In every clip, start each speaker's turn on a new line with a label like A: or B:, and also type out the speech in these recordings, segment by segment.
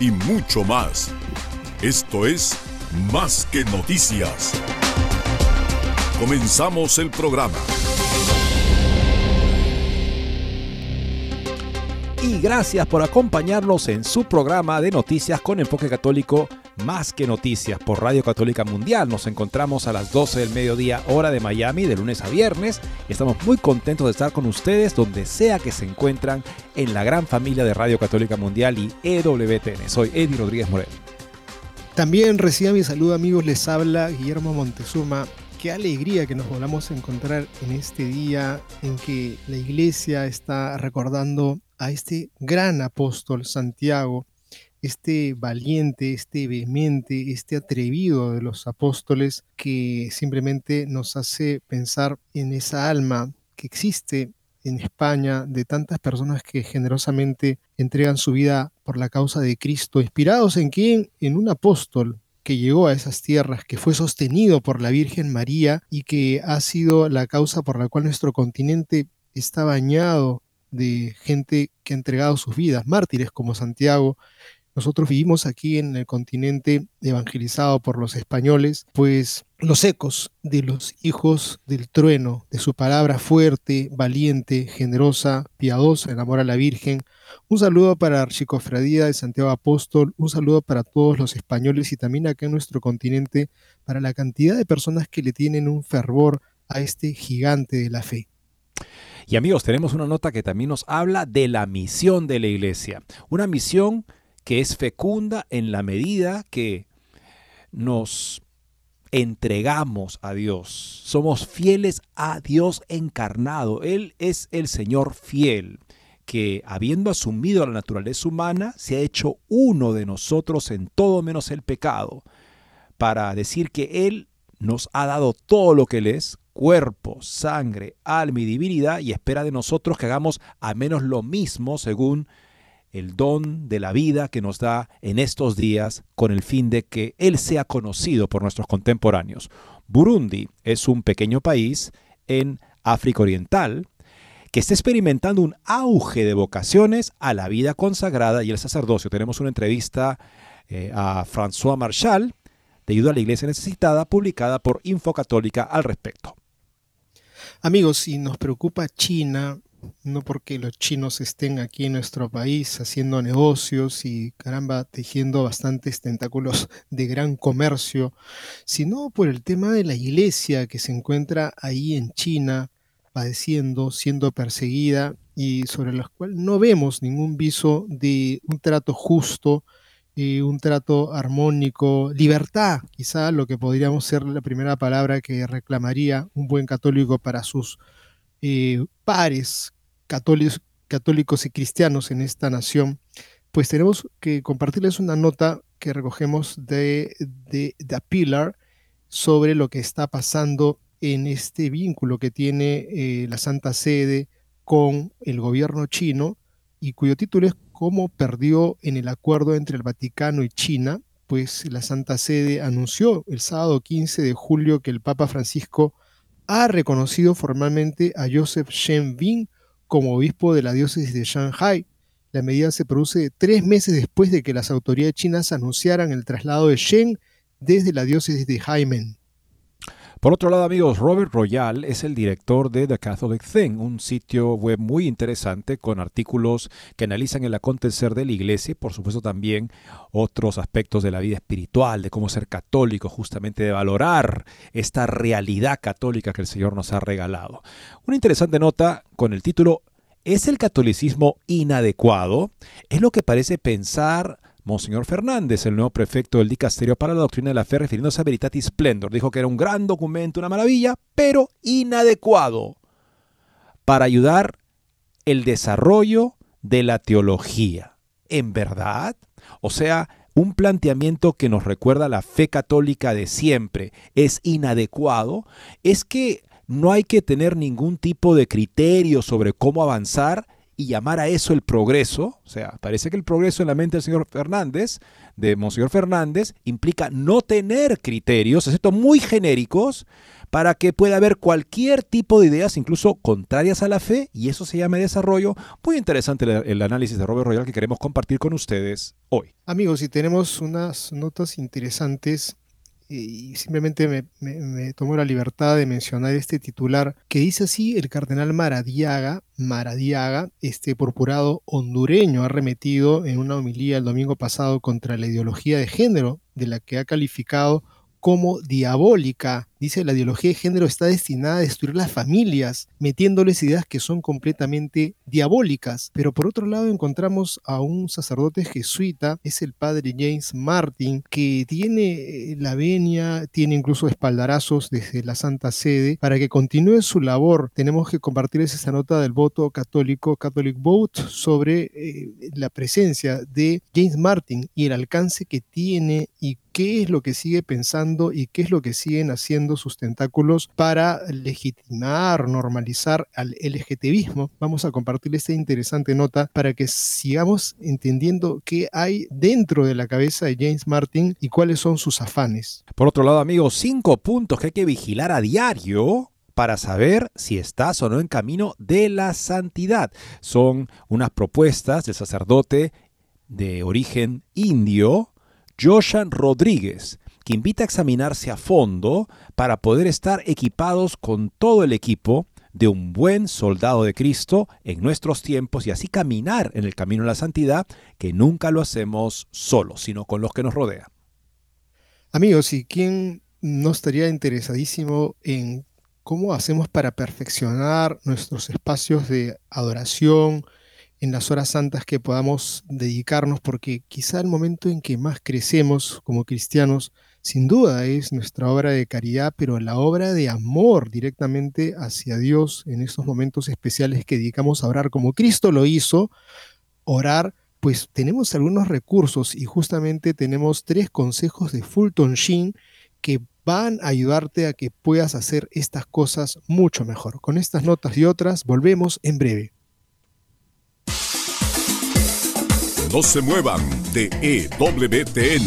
A: y mucho más. Esto es Más que Noticias. Comenzamos el programa.
B: Y gracias por acompañarnos en su programa de noticias con enfoque católico más que noticias por Radio Católica Mundial. Nos encontramos a las 12 del mediodía hora de Miami de lunes a viernes estamos muy contentos de estar con ustedes donde sea que se encuentran en la gran familia de Radio Católica Mundial y EWTN. Soy Eddie Rodríguez Morel.
C: También reciba mi saludo amigos, les habla Guillermo Montezuma. Qué alegría que nos volvamos a encontrar en este día en que la iglesia está recordando a este gran apóstol Santiago, este valiente, este vehemente, este atrevido de los apóstoles que simplemente nos hace pensar en esa alma que existe en España de tantas personas que generosamente entregan su vida por la causa de Cristo, inspirados en quién? En un apóstol que llegó a esas tierras, que fue sostenido por la Virgen María y que ha sido la causa por la cual nuestro continente está bañado de gente que ha entregado sus vidas, mártires como Santiago, nosotros vivimos aquí en el continente evangelizado por los españoles, pues los ecos de los hijos del trueno, de su palabra fuerte, valiente, generosa, piadosa, en amor a la Virgen. Un saludo para Archicofradía de Santiago Apóstol, un saludo para todos los españoles y también acá en nuestro continente, para la cantidad de personas que le tienen un fervor a este gigante de la fe.
B: Y amigos, tenemos una nota que también nos habla de la misión de la iglesia. Una misión que es fecunda en la medida que nos entregamos a Dios. Somos fieles a Dios encarnado. Él es el Señor fiel, que habiendo asumido la naturaleza humana, se ha hecho uno de nosotros en todo menos el pecado, para decir que Él nos ha dado todo lo que Él es, cuerpo, sangre, alma y divinidad, y espera de nosotros que hagamos a menos lo mismo según el don de la vida que nos da en estos días con el fin de que Él sea conocido por nuestros contemporáneos. Burundi es un pequeño país en África Oriental que está experimentando un auge de vocaciones a la vida consagrada y el sacerdocio. Tenemos una entrevista eh, a François Marshall de Ayuda a la Iglesia Necesitada publicada por Infocatólica al respecto.
C: Amigos, si nos preocupa China, no porque los chinos estén aquí en nuestro país haciendo negocios y caramba, tejiendo bastantes tentáculos de gran comercio, sino por el tema de la iglesia que se encuentra ahí en China, padeciendo, siendo perseguida y sobre los cuales no vemos ningún viso de un trato justo, y un trato armónico, libertad, quizá lo que podríamos ser la primera palabra que reclamaría un buen católico para sus eh, pares católicos, y cristianos en esta nación, pues tenemos que compartirles una nota que recogemos de, de, The Pillar sobre lo que está pasando en este vínculo que tiene eh, la Santa Sede con el gobierno chino y cuyo título es Cómo perdió en el acuerdo entre el Vaticano y China, pues la Santa Sede anunció el sábado 15 de julio que el Papa Francisco ha reconocido formalmente a Joseph Shen Bing como obispo de la diócesis de Shanghai. La medida se produce tres meses después de que las autoridades chinas anunciaran el traslado de Shen desde la diócesis de Haimen.
B: Por otro lado, amigos, Robert Royal es el director de The Catholic Thing, un sitio web muy interesante con artículos que analizan el acontecer de la iglesia y, por supuesto, también otros aspectos de la vida espiritual, de cómo ser católico, justamente de valorar esta realidad católica que el Señor nos ha regalado. Una interesante nota con el título ¿Es el catolicismo inadecuado? Es lo que parece pensar Monseñor Fernández, el nuevo prefecto del Dicasterio para la Doctrina de la Fe, refiriéndose a Veritatis Splendor, dijo que era un gran documento, una maravilla, pero inadecuado para ayudar el desarrollo de la teología. ¿En verdad? O sea, un planteamiento que nos recuerda la fe católica de siempre es inadecuado, es que no hay que tener ningún tipo de criterio sobre cómo avanzar y llamar a eso el progreso, o sea, parece que el progreso en la mente del señor Fernández, de Monseñor Fernández, implica no tener criterios, excepto muy genéricos, para que pueda haber cualquier tipo de ideas, incluso contrarias a la fe, y eso se llama desarrollo. Muy interesante el, el análisis de Robert Royal que queremos compartir con ustedes hoy.
C: Amigos, y tenemos unas notas interesantes y simplemente me, me, tomo la libertad de mencionar este titular que dice así, el cardenal Maradiaga, Maradiaga, este purpurado hondureño, ha remetido en una homilía el domingo pasado contra la ideología de género, de la que ha calificado como diabólica. Dice, la ideología de género está destinada a destruir las familias, metiéndoles ideas que son completamente diabólicas. Pero por otro lado encontramos a un sacerdote jesuita, es el padre James Martin, que tiene eh, la venia, tiene incluso espaldarazos desde la Santa Sede para que continúe su labor. Tenemos que compartirles esa nota del voto católico, Catholic Vote, sobre eh, la presencia de James Martin y el alcance que tiene y qué es lo que sigue pensando y qué es lo que siguen haciendo sus tentáculos para legitimar, normalizar al LGTBismo. Vamos a compartir esta interesante nota para que sigamos entendiendo qué hay dentro de la cabeza de James Martin y cuáles son sus afanes.
B: Por otro lado, amigos, cinco puntos que hay que vigilar a diario para saber si estás o no en camino de la santidad. Son unas propuestas del sacerdote de origen indio, Joshan Rodríguez, invita a examinarse a fondo para poder estar equipados con todo el equipo de un buen soldado de Cristo en nuestros tiempos y así caminar en el camino de la santidad que nunca lo hacemos solos, sino con los que nos rodean.
C: Amigos, ¿y quién no estaría interesadísimo en cómo hacemos para perfeccionar nuestros espacios de adoración, en las horas santas que podamos dedicarnos, porque quizá el momento en que más crecemos como cristianos, sin duda es nuestra obra de caridad, pero la obra de amor directamente hacia Dios en estos momentos especiales que dedicamos a orar como Cristo lo hizo, orar, pues tenemos algunos recursos y justamente tenemos tres consejos de Fulton Sheen que van a ayudarte a que puedas hacer estas cosas mucho mejor. Con estas notas y otras volvemos en breve.
A: No se muevan de EWTN,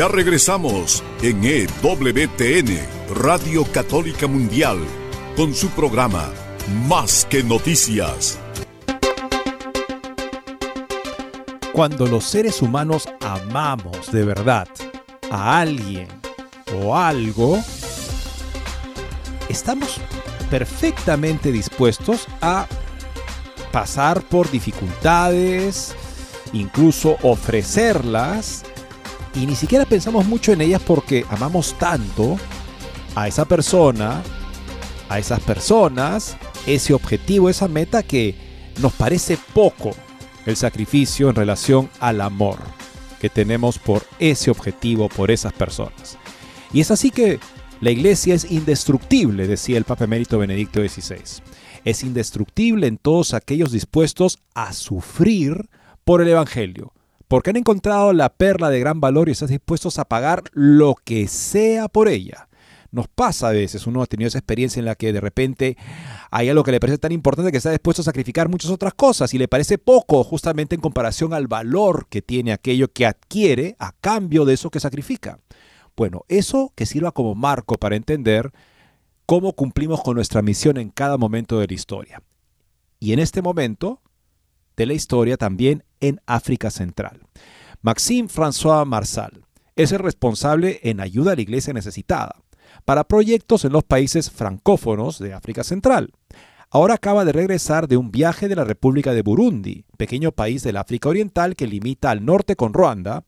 A: Ya regresamos en EWTN, Radio Católica Mundial, con su programa Más que Noticias.
B: Cuando los seres humanos amamos de verdad a alguien o algo, estamos perfectamente dispuestos a pasar por dificultades, incluso ofrecerlas, y ni siquiera pensamos mucho en ellas porque amamos tanto a esa persona, a esas personas, ese objetivo, esa meta que nos parece poco el sacrificio en relación al amor que tenemos por ese objetivo, por esas personas. Y es así que la iglesia es indestructible, decía el Papa Emérito Benedicto XVI. Es indestructible en todos aquellos dispuestos a sufrir por el Evangelio, porque han encontrado la perla de gran valor y están dispuestos a pagar lo que sea por ella. Nos pasa a veces, uno ha tenido esa experiencia en la que de repente hay algo que le parece tan importante que está dispuesto a sacrificar muchas otras cosas y le parece poco justamente en comparación al valor que tiene aquello que adquiere a cambio de eso que sacrifica. Bueno, eso que sirva como marco para entender cómo cumplimos con nuestra misión en cada momento de la historia. Y en este momento de la historia también en África Central. Maxime François Marsal es el responsable en ayuda a la iglesia necesitada para proyectos en los países francófonos de África Central. Ahora acaba de regresar de un viaje de la República de Burundi, pequeño país del África Oriental que limita al norte con Ruanda,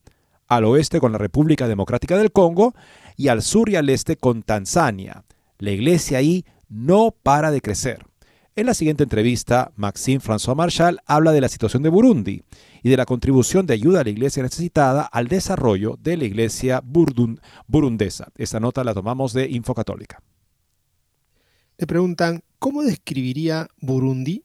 B: al oeste con la República Democrática del Congo y al sur y al este con Tanzania. La iglesia ahí no para de crecer. En la siguiente entrevista, Maxime François Marshall habla de la situación de Burundi y de la contribución de ayuda a la iglesia necesitada al desarrollo de la iglesia burundesa. Esta nota la tomamos de Infocatólica.
C: Le preguntan, ¿cómo describiría Burundi?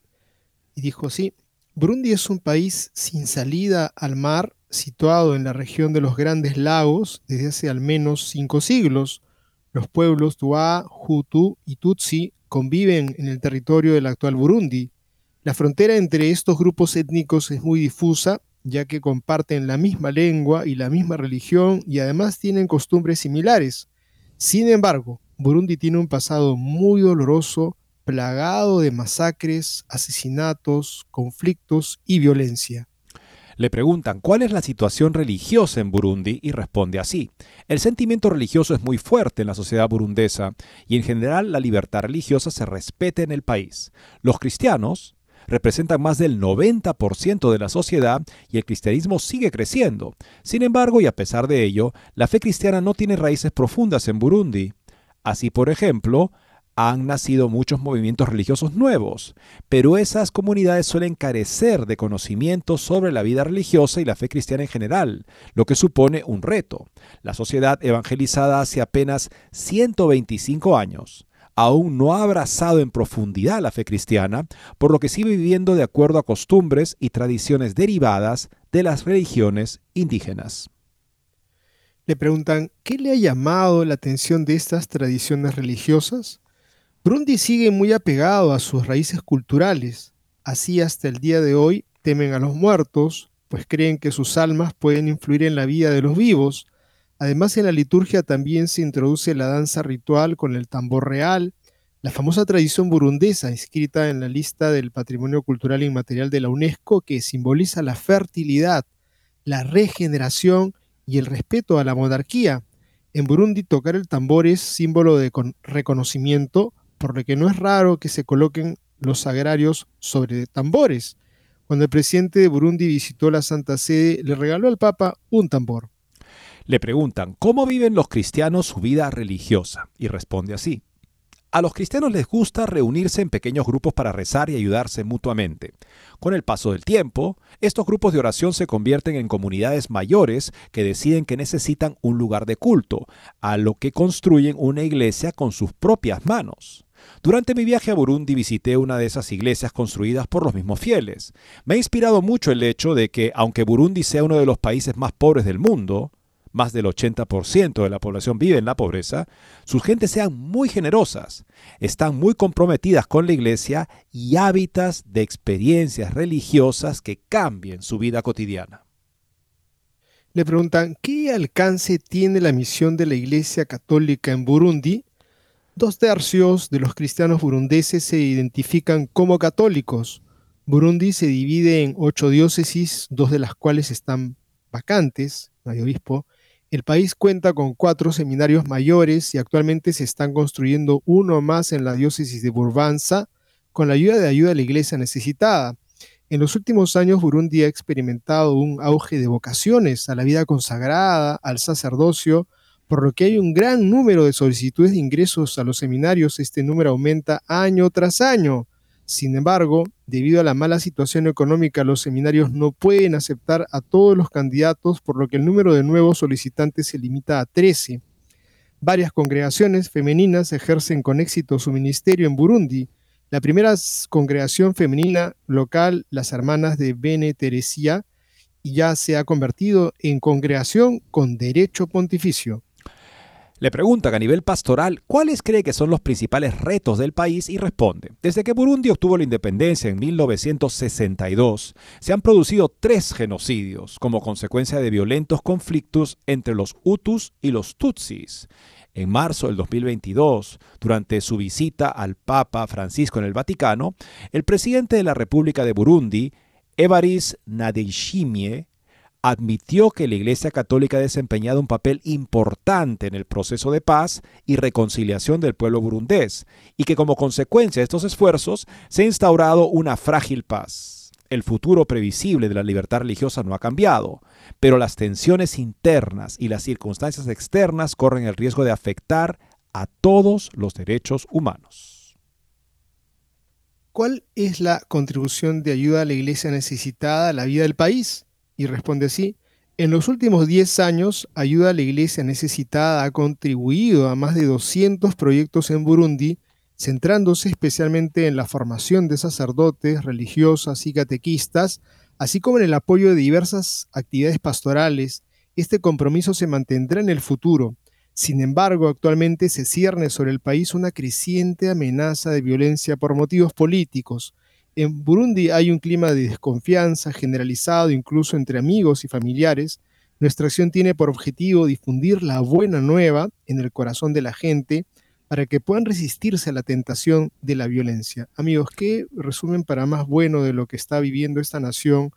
C: Y dijo, sí, Burundi es un país sin salida al mar, situado en la región de los Grandes Lagos desde hace al menos cinco siglos. Los pueblos Tuá, Hutu y Tutsi conviven en el territorio del actual Burundi. La frontera entre estos grupos étnicos es muy difusa, ya que comparten la misma lengua y la misma religión y además tienen costumbres similares. Sin embargo, Burundi tiene un pasado muy doloroso, plagado de masacres, asesinatos, conflictos y violencia.
B: Le preguntan cuál es la situación religiosa en Burundi y responde así. El sentimiento religioso es muy fuerte en la sociedad burundesa y en general la libertad religiosa se respeta en el país. Los cristianos representan más del 90% de la sociedad y el cristianismo sigue creciendo. Sin embargo, y a pesar de ello, la fe cristiana no tiene raíces profundas en Burundi. Así, por ejemplo, han nacido muchos movimientos religiosos nuevos, pero esas comunidades suelen carecer de conocimientos sobre la vida religiosa y la fe cristiana en general, lo que supone un reto. La sociedad evangelizada hace apenas 125 años aún no ha abrazado en profundidad la fe cristiana, por lo que sigue viviendo de acuerdo a costumbres y tradiciones derivadas de las religiones indígenas.
C: Le preguntan, ¿qué le ha llamado la atención de estas tradiciones religiosas? Burundi sigue muy apegado a sus raíces culturales. Así hasta el día de hoy temen a los muertos, pues creen que sus almas pueden influir en la vida de los vivos. Además en la liturgia también se introduce la danza ritual con el tambor real, la famosa tradición burundesa inscrita en la lista del Patrimonio Cultural Inmaterial de la UNESCO que simboliza la fertilidad, la regeneración y el respeto a la monarquía. En Burundi tocar el tambor es símbolo de reconocimiento por lo que no es raro que se coloquen los sagrarios sobre tambores. Cuando el presidente de Burundi visitó la Santa Sede, le regaló al Papa un tambor.
B: Le preguntan, ¿cómo viven los cristianos su vida religiosa? Y responde así. A los cristianos les gusta reunirse en pequeños grupos para rezar y ayudarse mutuamente. Con el paso del tiempo, estos grupos de oración se convierten en comunidades mayores que deciden que necesitan un lugar de culto, a lo que construyen una iglesia con sus propias manos. Durante mi viaje a Burundi visité una de esas iglesias construidas por los mismos fieles. Me ha inspirado mucho el hecho de que, aunque Burundi sea uno de los países más pobres del mundo, más del 80% de la población vive en la pobreza, sus gentes sean muy generosas, están muy comprometidas con la iglesia y hábitas de experiencias religiosas que cambien su vida cotidiana.
C: Le preguntan, ¿qué alcance tiene la misión de la Iglesia Católica en Burundi Dos tercios de los cristianos burundeses se identifican como católicos. Burundi se divide en ocho diócesis, dos de las cuales están vacantes, no obispo. El país cuenta con cuatro seminarios mayores y actualmente se están construyendo uno más en la diócesis de Burbanza con la ayuda de ayuda a la iglesia necesitada. En los últimos años Burundi ha experimentado un auge de vocaciones a la vida consagrada, al sacerdocio, por lo que hay un gran número de solicitudes de ingresos a los seminarios. Este número aumenta año tras año. Sin embargo, debido a la mala situación económica, los seminarios no pueden aceptar a todos los candidatos, por lo que el número de nuevos solicitantes se limita a 13. Varias congregaciones femeninas ejercen con éxito su ministerio en Burundi. La primera congregación femenina local, las Hermanas de Bene Teresia, ya se ha convertido en congregación con derecho pontificio.
B: Le preguntan a nivel pastoral cuáles cree que son los principales retos del país y responde, desde que Burundi obtuvo la independencia en 1962, se han producido tres genocidios como consecuencia de violentos conflictos entre los Hutus y los Tutsis. En marzo del 2022, durante su visita al Papa Francisco en el Vaticano, el presidente de la República de Burundi, Evaris Nadeshimie, admitió que la Iglesia Católica ha desempeñado un papel importante en el proceso de paz y reconciliación del pueblo burundés y que como consecuencia de estos esfuerzos se ha instaurado una frágil paz. El futuro previsible de la libertad religiosa no ha cambiado, pero las tensiones internas y las circunstancias externas corren el riesgo de afectar a todos los derechos humanos.
C: ¿Cuál es la contribución de ayuda a la iglesia necesitada a la vida del país? Y responde así, en los últimos 10 años, Ayuda a la Iglesia Necesitada ha contribuido a más de 200 proyectos en Burundi, centrándose especialmente en la formación de sacerdotes, religiosas y catequistas, así como en el apoyo de diversas actividades pastorales. Este compromiso se mantendrá en el futuro. Sin embargo, actualmente se cierne sobre el país una creciente amenaza de violencia por motivos políticos, en Burundi hay un clima de desconfianza generalizado incluso entre amigos y familiares. Nuestra acción tiene por objetivo difundir la buena nueva en el corazón de la gente para que puedan resistirse a la tentación de la violencia. Amigos, ¿qué resumen para más bueno de lo que está viviendo esta nación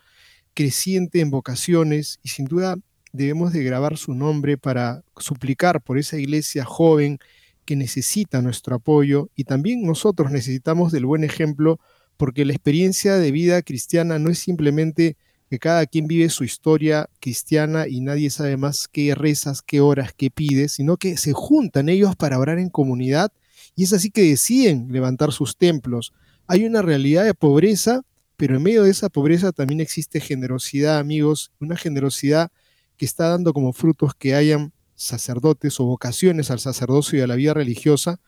C: creciente en vocaciones y sin duda debemos de grabar su nombre para suplicar por esa iglesia joven que necesita nuestro apoyo y también nosotros necesitamos del buen ejemplo porque la experiencia de vida cristiana no es simplemente que cada quien vive su historia cristiana y nadie sabe más qué rezas, qué horas, qué pides, sino que se juntan ellos para orar en comunidad y es así que deciden levantar sus templos. Hay una realidad de pobreza, pero en medio de esa pobreza también existe generosidad, amigos, una generosidad que está dando como frutos que hayan sacerdotes o vocaciones al sacerdocio y a la vida religiosa.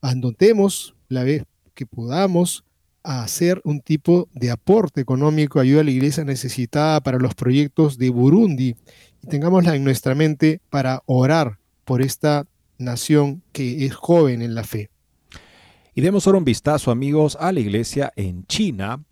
C: Andotemos la vez que podamos a hacer un tipo de aporte económico, ayuda a la iglesia necesitada para los proyectos de Burundi y tengámosla en nuestra mente para orar por esta nación que es joven en la fe.
B: Y demos ahora un vistazo, amigos, a la iglesia en China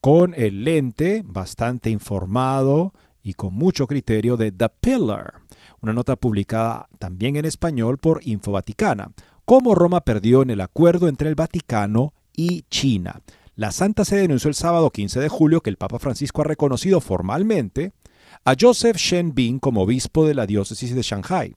B: con el lente bastante informado y con mucho criterio de The Pillar, una nota publicada también en español por Info Vaticana, cómo Roma perdió en el acuerdo entre el Vaticano y China. La Santa Sede denunció el sábado 15 de julio que el Papa Francisco ha reconocido formalmente a Joseph Shen Bin como obispo de la diócesis de Shanghai.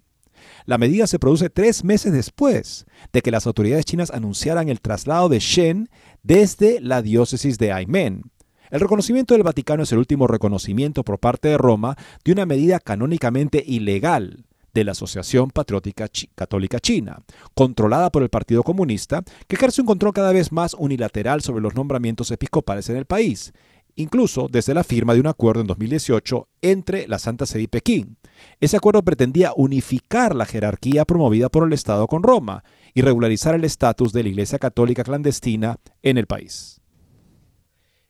B: La medida se produce tres meses después de que las autoridades chinas anunciaran el traslado de Shen desde la diócesis de Aimen. El reconocimiento del Vaticano es el último reconocimiento por parte de Roma de una medida canónicamente ilegal de la Asociación Patriótica Católica China, controlada por el Partido Comunista, que ejerce un control cada vez más unilateral sobre los nombramientos episcopales en el país, incluso desde la firma de un acuerdo en 2018 entre la Santa Sede y Pekín. Ese acuerdo pretendía unificar la jerarquía promovida por el Estado con Roma y regularizar el estatus de la Iglesia Católica clandestina en el país.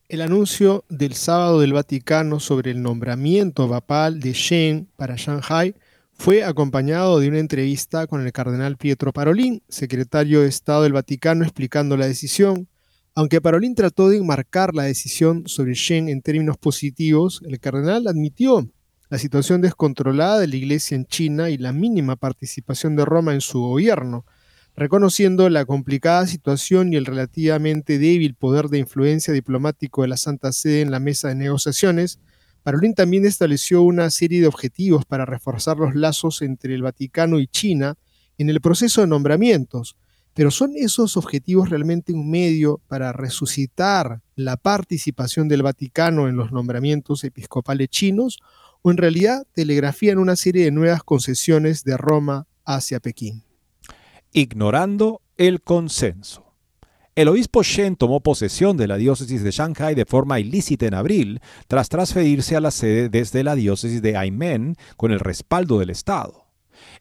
C: El anuncio del sábado del Vaticano sobre el nombramiento papal de Shen para Shanghai fue acompañado de una entrevista con el cardenal Pietro Parolin, secretario de Estado del Vaticano, explicando la decisión. Aunque Parolin trató de enmarcar la decisión sobre Shen en términos positivos, el cardenal admitió la situación descontrolada de la Iglesia en China y la mínima participación de Roma en su gobierno. Reconociendo la complicada situación y el relativamente débil poder de influencia diplomático de la Santa Sede en la mesa de negociaciones, Parolín también estableció una serie de objetivos para reforzar los lazos entre el Vaticano y China en el proceso de nombramientos, pero ¿son esos objetivos realmente un medio para resucitar la participación del Vaticano en los nombramientos episcopales chinos o en realidad telegrafían una serie de nuevas concesiones de Roma hacia Pekín?
B: Ignorando el consenso. El obispo Shen tomó posesión de la diócesis de Shanghai de forma ilícita en abril, tras transferirse a la sede desde la diócesis de Aimen con el respaldo del Estado.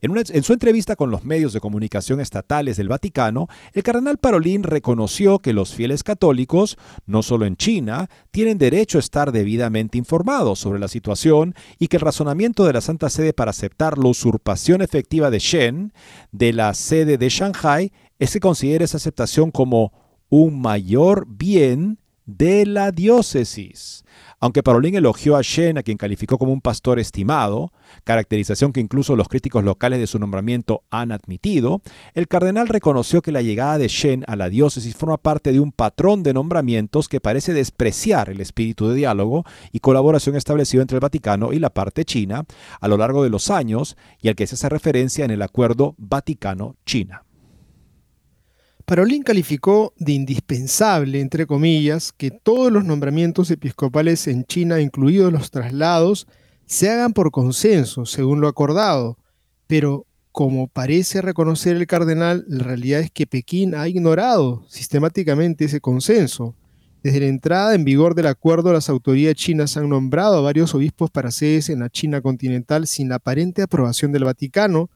B: En, su entrevista con los medios de comunicación estatales del Vaticano, el cardenal Parolín reconoció que los fieles católicos, no solo en China, tienen derecho a estar debidamente informados sobre la situación y que el razonamiento de la Santa Sede para aceptar la usurpación efectiva de Shen de la sede de Shanghai es que considera esa aceptación como un mayor bien de la diócesis. Aunque Parolín elogió a Shen, a quien calificó como un pastor estimado, caracterización que incluso los críticos locales de su nombramiento han admitido, el cardenal reconoció que la llegada de Shen a la diócesis forma parte de un patrón de nombramientos que parece despreciar el espíritu de diálogo y colaboración establecido entre el Vaticano y la parte china a lo largo de los años y al que se hace referencia en el acuerdo Vaticano-China.
C: Parolín calificó de indispensable, entre comillas, que todos los nombramientos episcopales en China, incluidos los traslados, se hagan por consenso, según lo acordado. Pero, como parece reconocer el cardenal, la realidad es que Pekín ha ignorado sistemáticamente ese consenso. Desde la entrada en vigor del acuerdo, las autoridades chinas han nombrado a varios obispos para sedes en la China continental sin la aparente aprobación del Vaticano,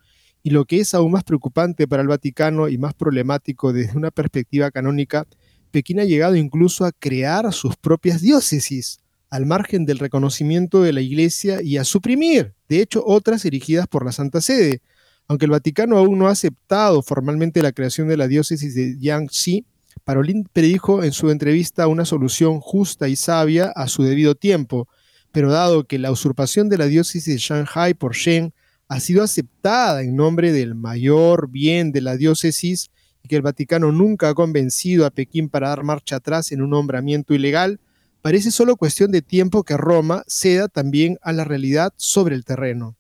C: y lo que es aún más preocupante para el Vaticano y más problemático desde una perspectiva canónica, Pekín ha llegado incluso a crear sus propias diócesis, al margen del reconocimiento de la Iglesia y a suprimir, de hecho, otras erigidas por la Santa Sede. Aunque el Vaticano aún no ha aceptado formalmente la creación de la diócesis de Yangtze, Parolin predijo en su entrevista una solución justa y sabia a su debido tiempo, pero dado que la usurpación de la diócesis de Shanghai por Shen ha sido aceptada en nombre del mayor bien de la diócesis y que el Vaticano nunca ha convencido a Pekín para dar marcha atrás en un nombramiento ilegal, parece solo cuestión de tiempo que Roma ceda también a la realidad sobre el terreno.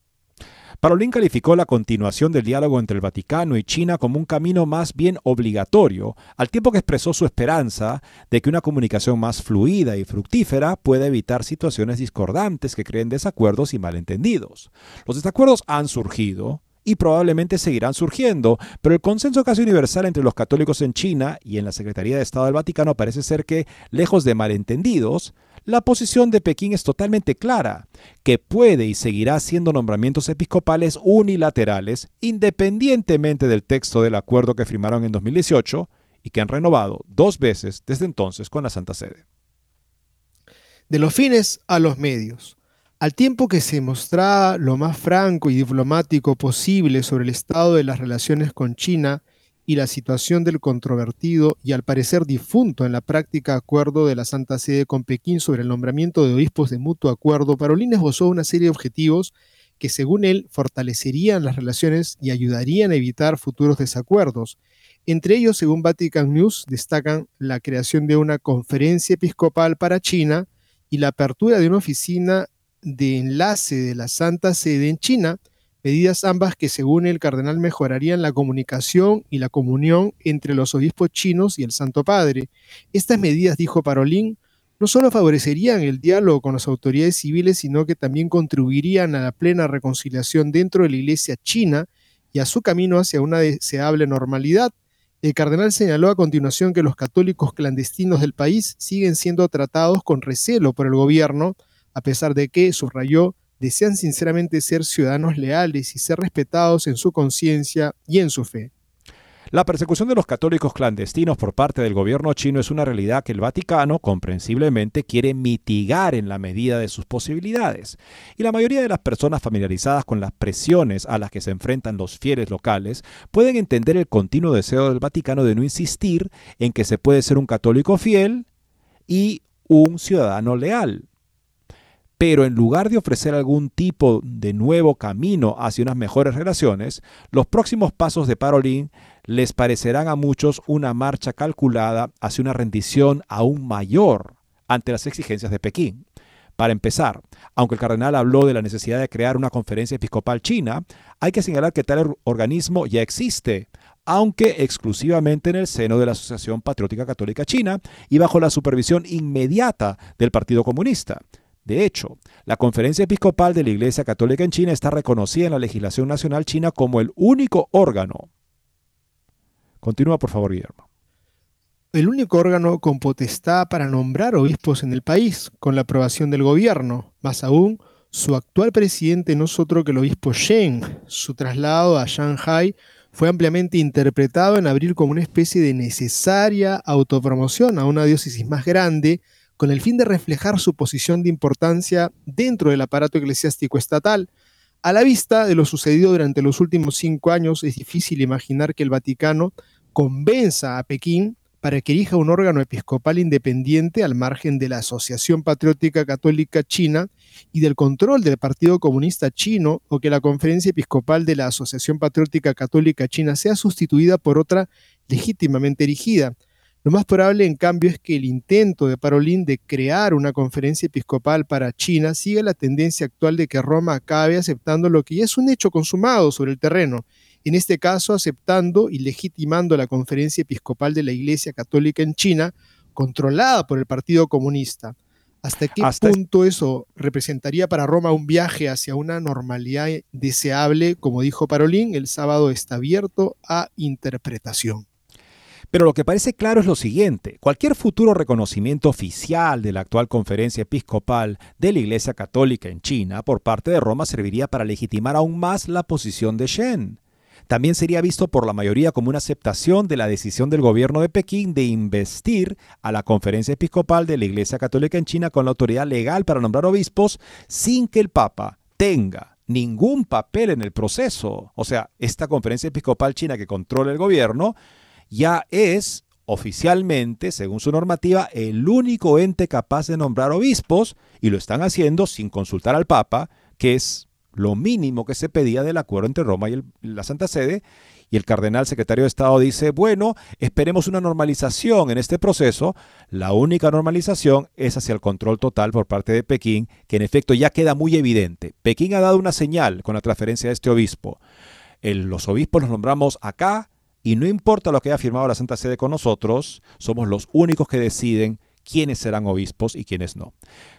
B: Parolín calificó la continuación del diálogo entre el Vaticano y China como un camino más bien obligatorio, al tiempo que expresó su esperanza de que una comunicación más fluida y fructífera pueda evitar situaciones discordantes que creen desacuerdos y malentendidos. Los desacuerdos han surgido, y probablemente seguirán surgiendo, pero el consenso casi universal entre los católicos en China y en la Secretaría de Estado del Vaticano parece ser que, lejos de malentendidos, la posición de Pekín es totalmente clara, que puede y seguirá haciendo nombramientos episcopales unilaterales independientemente del texto del acuerdo que firmaron en 2018 y que han renovado dos veces desde entonces con la Santa Sede.
C: De los fines a los medios. Al tiempo que se mostraba lo más franco y diplomático posible sobre el estado de las relaciones con China y la situación del controvertido y al parecer difunto en la práctica acuerdo de la Santa Sede con Pekín sobre el nombramiento de obispos de mutuo acuerdo, Parolín esbozó una serie de objetivos que según él fortalecerían las relaciones y ayudarían a evitar futuros desacuerdos. Entre ellos, según Vatican News, destacan la creación de una conferencia episcopal para China y la apertura de una oficina de enlace de la Santa Sede en China, medidas ambas que según el cardenal mejorarían la comunicación y la comunión entre los obispos chinos y el Santo Padre. Estas medidas, dijo Parolín, no solo favorecerían el diálogo con las autoridades civiles, sino que también contribuirían a la plena reconciliación dentro de la Iglesia china y a su camino hacia una deseable normalidad. El cardenal señaló a continuación que los católicos clandestinos del país siguen siendo tratados con recelo por el gobierno, a pesar de que, subrayó, desean sinceramente ser ciudadanos leales y ser respetados en su conciencia y en su fe.
B: La persecución de los católicos clandestinos por parte del gobierno chino es una realidad que el Vaticano, comprensiblemente, quiere mitigar en la medida de sus posibilidades. Y la mayoría de las personas familiarizadas con las presiones a las que se enfrentan los fieles locales pueden entender el continuo deseo del Vaticano de no insistir en que se puede ser un católico fiel y un ciudadano leal. Pero en lugar de ofrecer algún tipo de nuevo camino hacia unas mejores relaciones, los próximos pasos de Parolin les parecerán a muchos una marcha calculada hacia una rendición aún mayor ante las exigencias de Pekín. Para empezar, aunque el cardenal habló de la necesidad de crear una conferencia episcopal china, hay que señalar que tal organismo ya existe, aunque exclusivamente en el seno de la Asociación Patriótica Católica China y bajo la supervisión inmediata del Partido Comunista. De hecho, la Conferencia Episcopal de la Iglesia Católica en China está reconocida en la legislación nacional china como el único órgano. Continúa, por favor, Guillermo.
C: El único órgano con potestad para nombrar obispos en el país, con la aprobación del gobierno. Más aún, su actual presidente no es otro que el obispo Shen. Su traslado a Shanghai fue ampliamente interpretado en abril como una especie de necesaria autopromoción a una diócesis más grande, con el fin de reflejar su posición de importancia dentro del aparato eclesiástico estatal. A la vista de lo sucedido durante los últimos cinco años, es difícil imaginar que el Vaticano convenza a Pekín para que elija un órgano episcopal independiente al margen de la Asociación Patriótica Católica China y del control del Partido Comunista Chino o que la Conferencia Episcopal de la Asociación Patriótica Católica China sea sustituida por otra legítimamente erigida. Lo más probable, en cambio, es que el intento de Parolín de crear una conferencia episcopal para China siga la tendencia actual de que Roma acabe aceptando lo que ya es un hecho consumado sobre el terreno, en este caso aceptando y legitimando la conferencia episcopal de la Iglesia Católica en China, controlada por el Partido Comunista. ¿Hasta qué punto eso representaría para Roma un viaje hacia una normalidad deseable? Como dijo Parolín, el sábado está abierto a interpretación.
B: Pero lo que parece claro es lo siguiente, cualquier futuro reconocimiento oficial de la actual conferencia episcopal de la Iglesia Católica en China por parte de Roma serviría para legitimar aún más la posición de Shen. También sería visto por la mayoría como una aceptación de la decisión del gobierno de Pekín de investir a la conferencia episcopal de la Iglesia Católica en China con la autoridad legal para nombrar obispos sin que el Papa tenga ningún papel en el proceso. O sea, esta conferencia episcopal china que controla el gobierno ya es oficialmente, según su normativa, el único ente capaz de nombrar obispos y lo están haciendo sin consultar al Papa, que es lo mínimo que se pedía del acuerdo entre Roma y la Santa Sede. Y el cardenal secretario de Estado dice, bueno, esperemos una normalización en este proceso. La única normalización es hacia el control total por parte de Pekín, que en efecto ya queda muy evidente. Pekín ha dado una señal con la transferencia de este obispo. los obispos los nombramos acá, y no importa lo que haya firmado la Santa Sede con nosotros, somos los únicos que deciden quiénes serán obispos y quiénes no.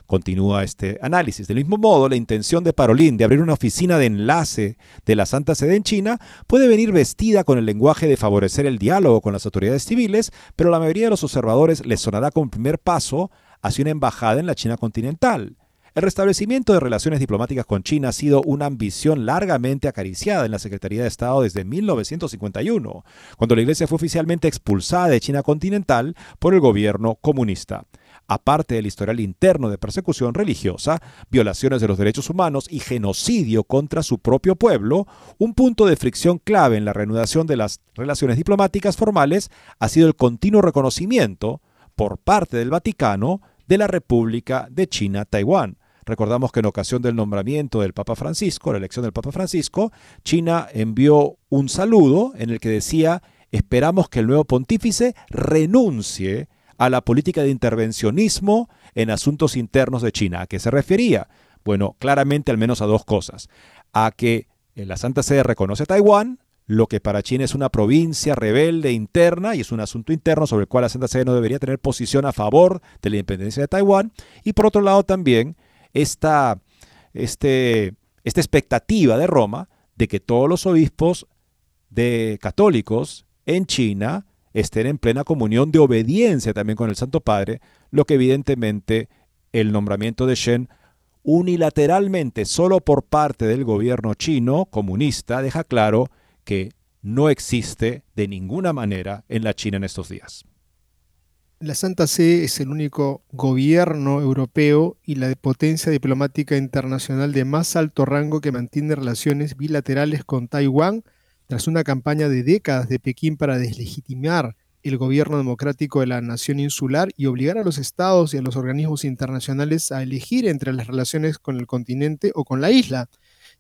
B: Continúa este análisis. Del mismo modo, la intención de Parolín de abrir una oficina de enlace de la Santa Sede en China puede venir vestida con el lenguaje de favorecer el diálogo con las autoridades civiles, pero la mayoría de los observadores les sonará como primer paso hacia una embajada en la China continental. El restablecimiento de relaciones diplomáticas con China ha sido una ambición largamente acariciada en la Secretaría de Estado desde 1951, cuando la Iglesia fue oficialmente expulsada de China continental por el gobierno comunista. Aparte del historial interno de persecución religiosa, violaciones de los derechos humanos y genocidio contra su propio pueblo, un punto de fricción clave en la reanudación de las relaciones diplomáticas formales ha sido el continuo reconocimiento por parte del Vaticano de la República de China-Taiwán, Recordamos que en ocasión del nombramiento del Papa Francisco, la elección del Papa Francisco, China envió un saludo en el que decía, esperamos que el nuevo pontífice renuncie a la política de intervencionismo en asuntos internos de China. ¿A qué se refería? Bueno, claramente al menos a dos cosas. A que la Santa Sede reconoce Taiwán, lo que para China es una provincia rebelde interna y es un asunto interno sobre el cual la Santa Sede no debería tener posición a favor de la independencia de Taiwán. Y por otro lado también esta, este, esta expectativa de Roma de que todos los obispos de católicos en China estén en plena comunión de obediencia también con el Santo Padre, lo que evidentemente el nombramiento de Shen unilateralmente solo por parte del gobierno chino comunista deja claro que no existe de ninguna manera en la China en estos días.
C: La Santa Sede es el único gobierno europeo y la potencia diplomática internacional de más alto rango que mantiene relaciones bilaterales con Taiwán tras una campaña de décadas de Pekín para deslegitimar el gobierno democrático de la nación insular y obligar a los estados y a los organismos internacionales a elegir entre las relaciones con el continente o con la isla.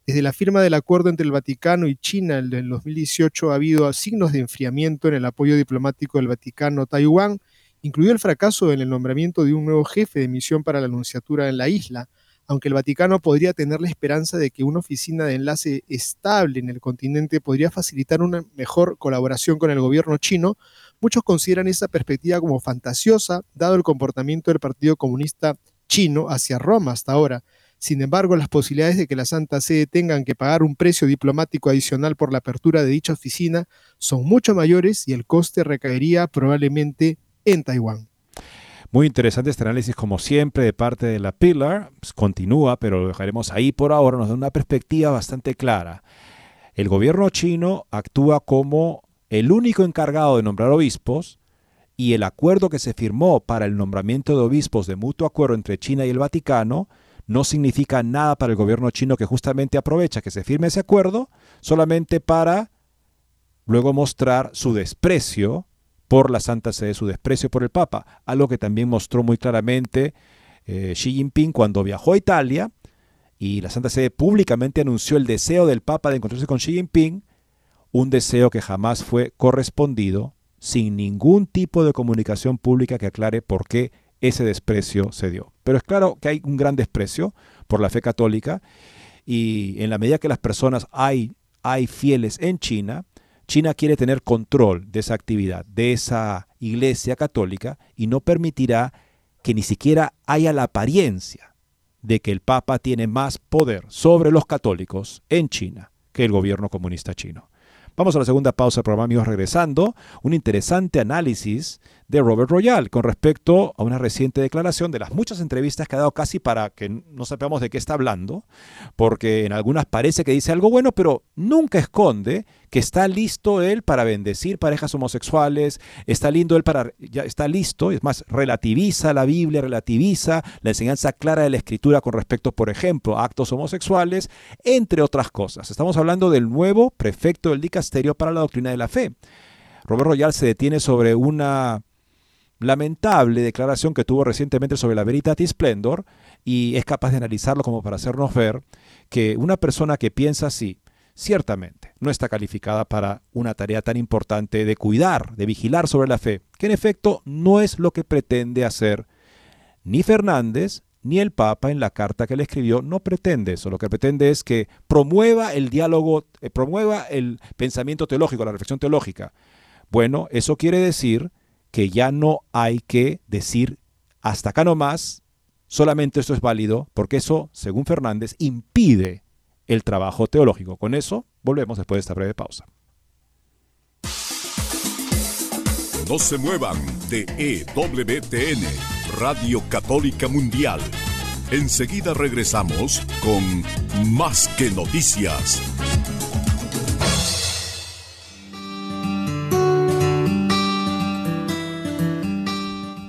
C: Desde la firma del acuerdo entre el Vaticano y China en el 2018 ha habido signos de enfriamiento en el apoyo diplomático del Vaticano a Taiwán, incluido el fracaso en el nombramiento de un nuevo jefe de misión para la anunciatura en la isla, aunque el Vaticano podría tener la esperanza de que una oficina de enlace estable en el continente podría facilitar una mejor colaboración con el gobierno chino, muchos consideran esa perspectiva como fantasiosa, dado el comportamiento del Partido Comunista chino hacia Roma hasta ahora. Sin embargo, las posibilidades de que la Santa Sede tengan que pagar un precio diplomático adicional por la apertura de dicha oficina son mucho mayores y el coste recaería probablemente en Taiwán.
B: Muy interesante este análisis, como siempre, de parte de la Pillar. Pues, continúa, pero lo dejaremos ahí por ahora. Nos da una perspectiva bastante clara. El gobierno chino actúa como el único encargado de nombrar obispos y el acuerdo que se firmó para el nombramiento de obispos de mutuo acuerdo entre China y el Vaticano no significa nada para el gobierno chino que justamente aprovecha que se firme ese acuerdo solamente para luego mostrar su desprecio por la Santa Sede, su desprecio por el Papa, algo que también mostró muy claramente eh, Xi Jinping cuando viajó a Italia y la Santa Sede públicamente anunció el deseo del Papa de encontrarse con Xi Jinping, un deseo que jamás fue correspondido sin ningún tipo de comunicación pública que aclare por qué ese desprecio se dio. Pero es claro que hay un gran desprecio por la fe católica y en la medida que las personas hay, hay fieles en China, China quiere tener control de esa actividad, de esa iglesia católica y no permitirá que ni siquiera haya la apariencia de que el Papa tiene más poder sobre los católicos en China que el gobierno comunista chino. Vamos a la segunda pausa del programa, amigos, regresando. Un interesante análisis de Robert Royal con respecto a una reciente declaración de las muchas entrevistas que ha dado casi para que no sepamos de qué está hablando, porque en algunas parece que dice algo bueno, pero nunca esconde que está listo él para bendecir parejas homosexuales, está lindo él para ya está listo, es más relativiza la Biblia, relativiza la enseñanza clara de la escritura con respecto, por ejemplo, a actos homosexuales, entre otras cosas. Estamos hablando del nuevo prefecto del dicasterio para la doctrina de la fe. Robert Royal se detiene sobre una lamentable declaración que tuvo recientemente sobre la Veritatis Splendor y es capaz de analizarlo como para hacernos ver que una persona que piensa así, ciertamente no está calificada para una tarea tan importante de cuidar, de vigilar sobre la fe, que en efecto no es lo que pretende hacer ni Fernández ni el Papa en la carta que le escribió no pretende eso, lo que pretende es que promueva el diálogo, eh, promueva el pensamiento teológico, la reflexión teológica. Bueno, eso quiere decir que ya no hay que decir hasta acá no más, solamente esto es válido, porque eso, según Fernández, impide el trabajo teológico. Con eso volvemos después de esta breve pausa.
A: No se muevan de EWTN, Radio Católica Mundial. Enseguida regresamos con Más que Noticias.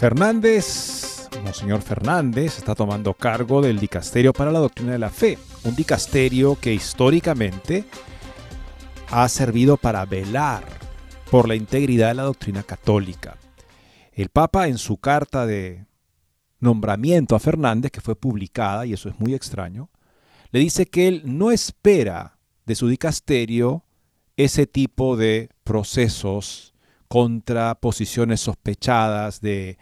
B: Fernández Monseñor Fernández está tomando cargo del Dicasterio para la Doctrina de la Fe, un dicasterio que históricamente ha servido para velar por la integridad de la doctrina católica. El Papa en su carta de nombramiento a Fernández, que fue publicada, y eso es muy extraño, le dice que él no espera de su dicasterio ese tipo de procesos contra posiciones sospechadas de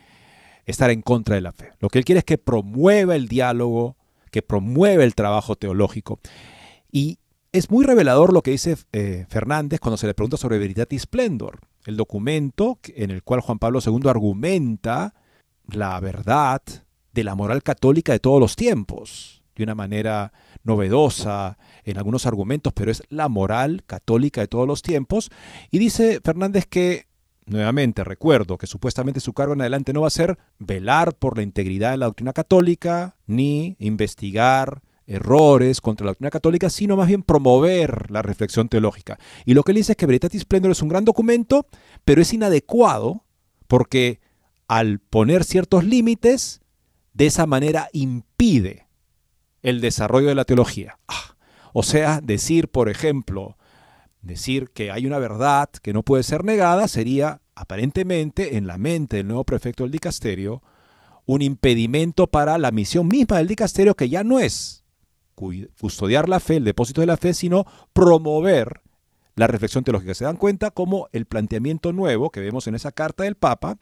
B: estar en contra de la fe. Lo que él quiere es que promueva el diálogo, que promueva el trabajo teológico. Y es muy revelador lo que dice eh, Fernández cuando se le pregunta sobre Veritatis Splendor, el documento en el cual Juan Pablo II argumenta la verdad de la moral católica de todos los tiempos, de una manera novedosa en algunos argumentos, pero es la moral católica de todos los tiempos. Y dice Fernández que Nuevamente recuerdo que supuestamente su cargo en adelante no va a ser velar por la integridad de la doctrina católica, ni investigar errores contra la doctrina católica, sino más bien promover la reflexión teológica. Y lo que él dice es que Veritatis Splendor es un gran documento, pero es inadecuado porque al poner ciertos límites, de esa manera impide el desarrollo de la teología. Ah, o sea, decir, por ejemplo, Decir que hay una verdad que no puede ser negada sería, aparentemente, en la mente del nuevo prefecto del dicasterio, un impedimento para la misión misma del dicasterio, que ya no es custodiar la fe, el depósito de la fe, sino promover la reflexión teológica. Se dan cuenta cómo el planteamiento nuevo que vemos en esa carta del Papa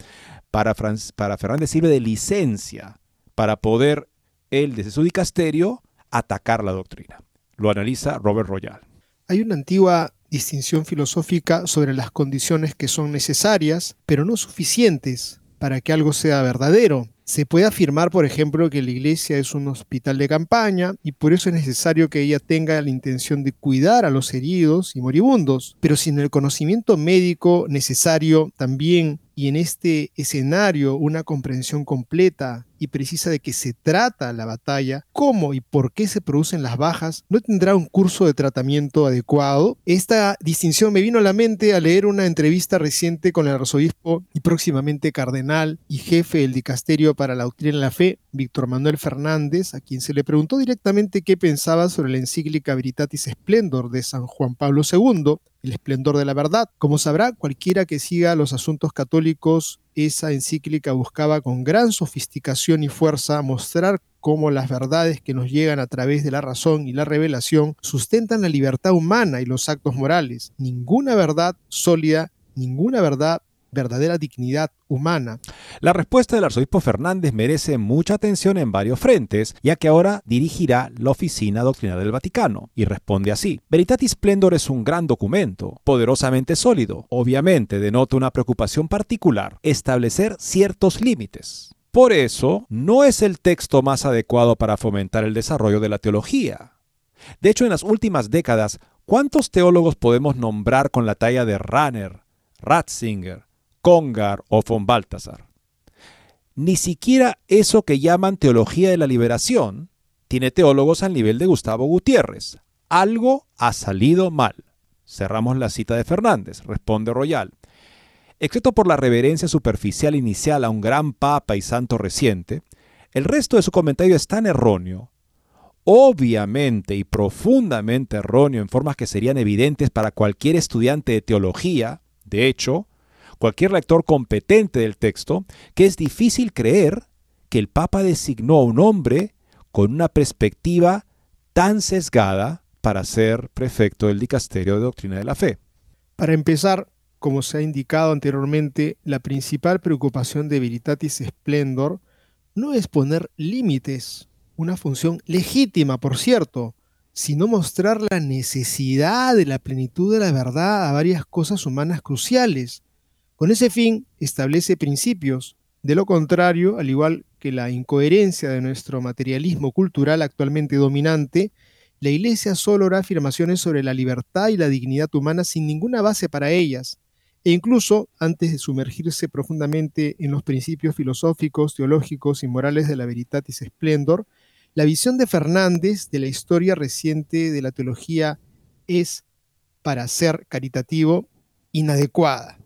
B: para, para Fernández sirve de licencia para poder él, desde su dicasterio, atacar la doctrina. Lo analiza Robert Royal.
C: Hay una antigua distinción filosófica sobre las condiciones que son necesarias, pero no suficientes para que algo sea verdadero. Se puede afirmar, por ejemplo, que la iglesia es un hospital de campaña y por eso es necesario que ella tenga la intención de cuidar a los heridos y moribundos, pero sin el conocimiento médico necesario también y en este escenario una comprensión completa y precisa de qué se trata la batalla, cómo y por qué se producen las bajas, no tendrá un curso de tratamiento adecuado. Esta distinción me vino a la mente al leer una entrevista reciente con el arzobispo y próximamente cardenal y jefe del dicasterio para la doctrina de la fe, Víctor Manuel Fernández, a quien se le preguntó directamente qué pensaba sobre la encíclica Veritatis Splendor de San Juan Pablo II, el esplendor de la verdad. Como sabrá, cualquiera que siga los asuntos católicos, esa encíclica buscaba con gran sofisticación y fuerza mostrar cómo las verdades que nos llegan a través de la razón y la revelación sustentan la libertad humana y los actos morales. Ninguna verdad sólida, ninguna verdad verdadera dignidad humana.
B: La respuesta del arzobispo Fernández merece mucha atención en varios frentes, ya que ahora dirigirá la Oficina Doctrinal del Vaticano, y responde así. Veritatis Splendor es un gran documento, poderosamente sólido. Obviamente denota una preocupación particular, establecer ciertos límites. Por eso, no es el texto más adecuado para fomentar el desarrollo de la teología. De hecho, en las últimas décadas, ¿cuántos teólogos podemos nombrar con la talla de Ranner, Ratzinger, Congar o von Balthasar. Ni siquiera eso que llaman teología de la liberación tiene teólogos al nivel de Gustavo Gutiérrez. Algo ha salido mal. Cerramos la cita de Fernández, responde Royal. Excepto por la reverencia superficial inicial a un gran papa y santo reciente, el resto de su comentario es tan erróneo, obviamente y profundamente erróneo en formas que serían evidentes para cualquier estudiante de teología, de hecho, cualquier lector competente del texto, que es difícil creer que el Papa designó a un hombre con una perspectiva tan sesgada para ser prefecto del Dicasterio de Doctrina de la Fe.
C: Para empezar, como se ha indicado anteriormente, la principal preocupación de Veritatis Splendor no es poner límites, una función legítima, por cierto, sino mostrar la necesidad de la plenitud de la verdad a varias cosas humanas cruciales, con ese fin, establece principios. De lo contrario, al igual que la incoherencia de nuestro materialismo cultural actualmente dominante, la Iglesia solo hará afirmaciones sobre la libertad y la dignidad humana sin ninguna base para ellas, e incluso antes de sumergirse profundamente en los principios filosóficos, teológicos y morales de la Veritatis Splendor, la visión de Fernández de la historia reciente de la teología es, para ser caritativo, inadecuada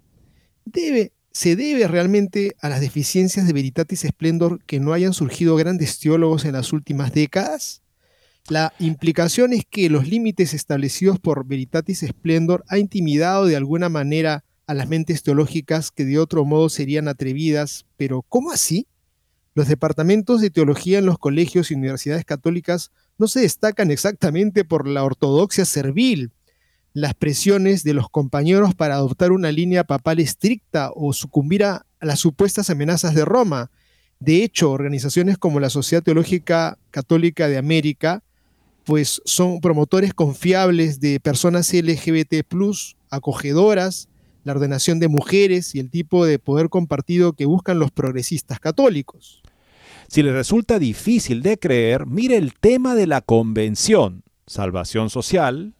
C: ¿Se debe realmente a las deficiencias de Veritatis Splendor que no hayan surgido grandes teólogos en las últimas décadas? La implicación es que los límites establecidos por Veritatis Splendor ha intimidado de alguna manera a las mentes teológicas que de otro modo serían atrevidas, pero ¿cómo así? Los departamentos de teología en los colegios y universidades católicas no se destacan exactamente por la ortodoxia servil, las presiones de los compañeros para adoptar una línea papal estricta o sucumbir a las supuestas amenazas de Roma. De hecho, organizaciones como la Sociedad Teológica Católica de América, pues son promotores confiables de personas LGBT, acogedoras, la ordenación de mujeres y el tipo de poder compartido que buscan los progresistas católicos.
B: Si le resulta difícil de creer, mire el tema de la convención, salvación social,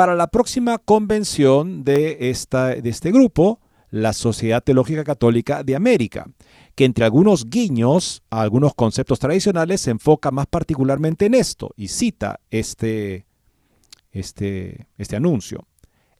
B: para la próxima convención de, esta, de este grupo, la Sociedad Teológica Católica de América, que entre algunos guiños a algunos conceptos tradicionales se enfoca más particularmente en esto y cita este, este, este anuncio.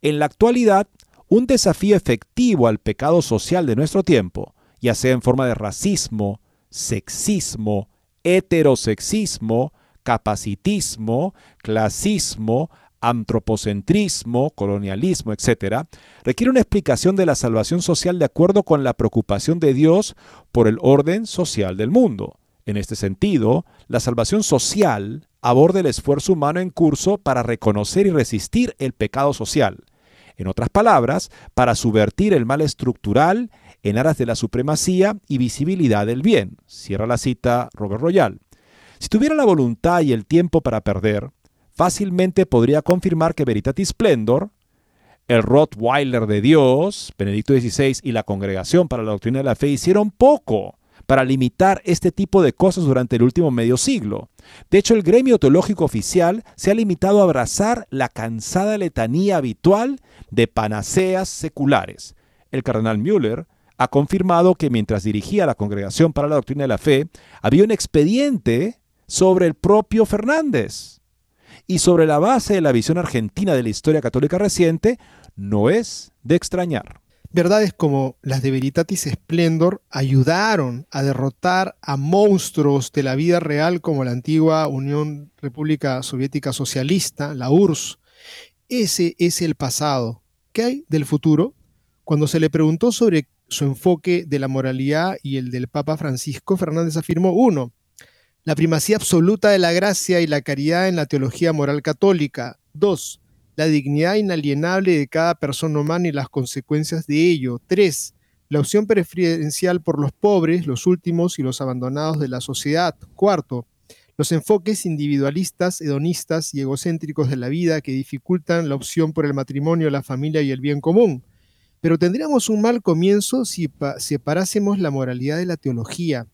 B: En la actualidad, un desafío efectivo al pecado social de nuestro tiempo, ya sea en forma de racismo, sexismo, heterosexismo, capacitismo, clasismo, antropocentrismo, colonialismo, etc., requiere una explicación de la salvación social de acuerdo con la preocupación de Dios por el orden social del mundo. En este sentido, la salvación social aborda el esfuerzo humano en curso para reconocer y resistir el pecado social. En otras palabras, para subvertir el mal estructural en aras de la supremacía y visibilidad del bien. Cierra la cita Robert Royal. Si tuviera la voluntad y el tiempo para perder, fácilmente podría confirmar que Veritatis Splendor, el Rottweiler de Dios, Benedicto XVI y la Congregación para la Doctrina de la Fe hicieron poco para limitar este tipo de cosas durante el último medio siglo. De hecho, el gremio teológico oficial se ha limitado a abrazar la cansada letanía habitual de panaceas seculares. El cardenal Müller ha confirmado que mientras dirigía la Congregación para la Doctrina de la Fe, había un expediente sobre el propio Fernández y sobre la base de la visión argentina de la historia católica reciente, no es de extrañar.
C: Verdades como las de Veritatis Splendor ayudaron a derrotar a monstruos de la vida real como la antigua Unión República Soviética Socialista, la URSS. Ese es el pasado. ¿Qué hay del futuro? Cuando se le preguntó sobre su enfoque de la moralidad y el del Papa Francisco, Fernández afirmó, uno, la primacía absoluta de la gracia y la caridad en la teología moral católica. 2. La dignidad inalienable de cada persona humana y las consecuencias de ello. 3. La opción preferencial por los pobres, los últimos y los abandonados de la sociedad. Cuarto, los enfoques individualistas, hedonistas y egocéntricos de la vida que dificultan la opción por el matrimonio, la familia y el bien común. Pero tendríamos un mal comienzo si separásemos la moralidad de la teología.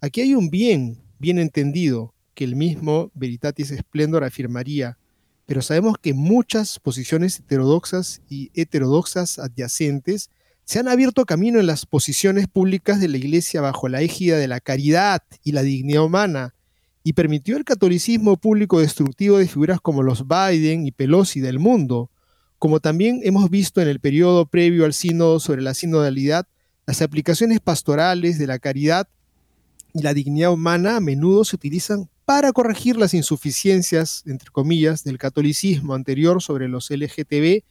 C: Aquí hay un bien, bien entendido que el mismo Veritatis Splendor afirmaría, pero sabemos que muchas posiciones heterodoxas y heterodoxas adyacentes se han abierto camino en las posiciones públicas de la Iglesia bajo la égida de la caridad y la dignidad humana, y permitió el catolicismo público destructivo de figuras como los Biden y Pelosi del mundo, como también hemos visto en el periodo previo al sínodo sobre la sinodalidad, las aplicaciones pastorales de la caridad y la dignidad humana a menudo se utilizan para corregir las insuficiencias, entre comillas, del catolicismo anterior sobre los LGTB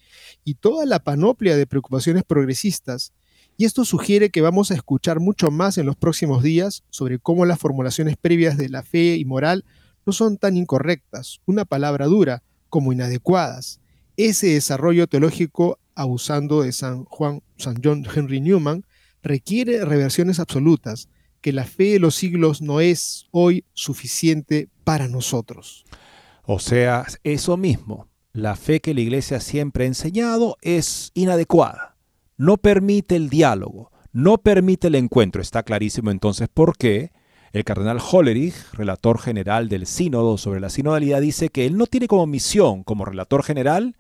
C: y toda la panoplia de preocupaciones progresistas. Y esto sugiere que vamos a escuchar mucho más en los próximos días sobre cómo las formulaciones previas de la fe y moral no son tan incorrectas, una palabra dura, como inadecuadas. Ese desarrollo teológico, abusando de San Juan, San John Henry Newman, requiere reversiones absolutas, que la fe de los siglos no es hoy suficiente para nosotros.
B: O sea, eso mismo, la fe que la iglesia siempre ha enseñado es inadecuada, no permite el diálogo, no permite el encuentro. Está clarísimo entonces por qué el cardenal Hollerich, relator general del sínodo sobre la sinodalidad, dice que él no tiene como misión, como relator general,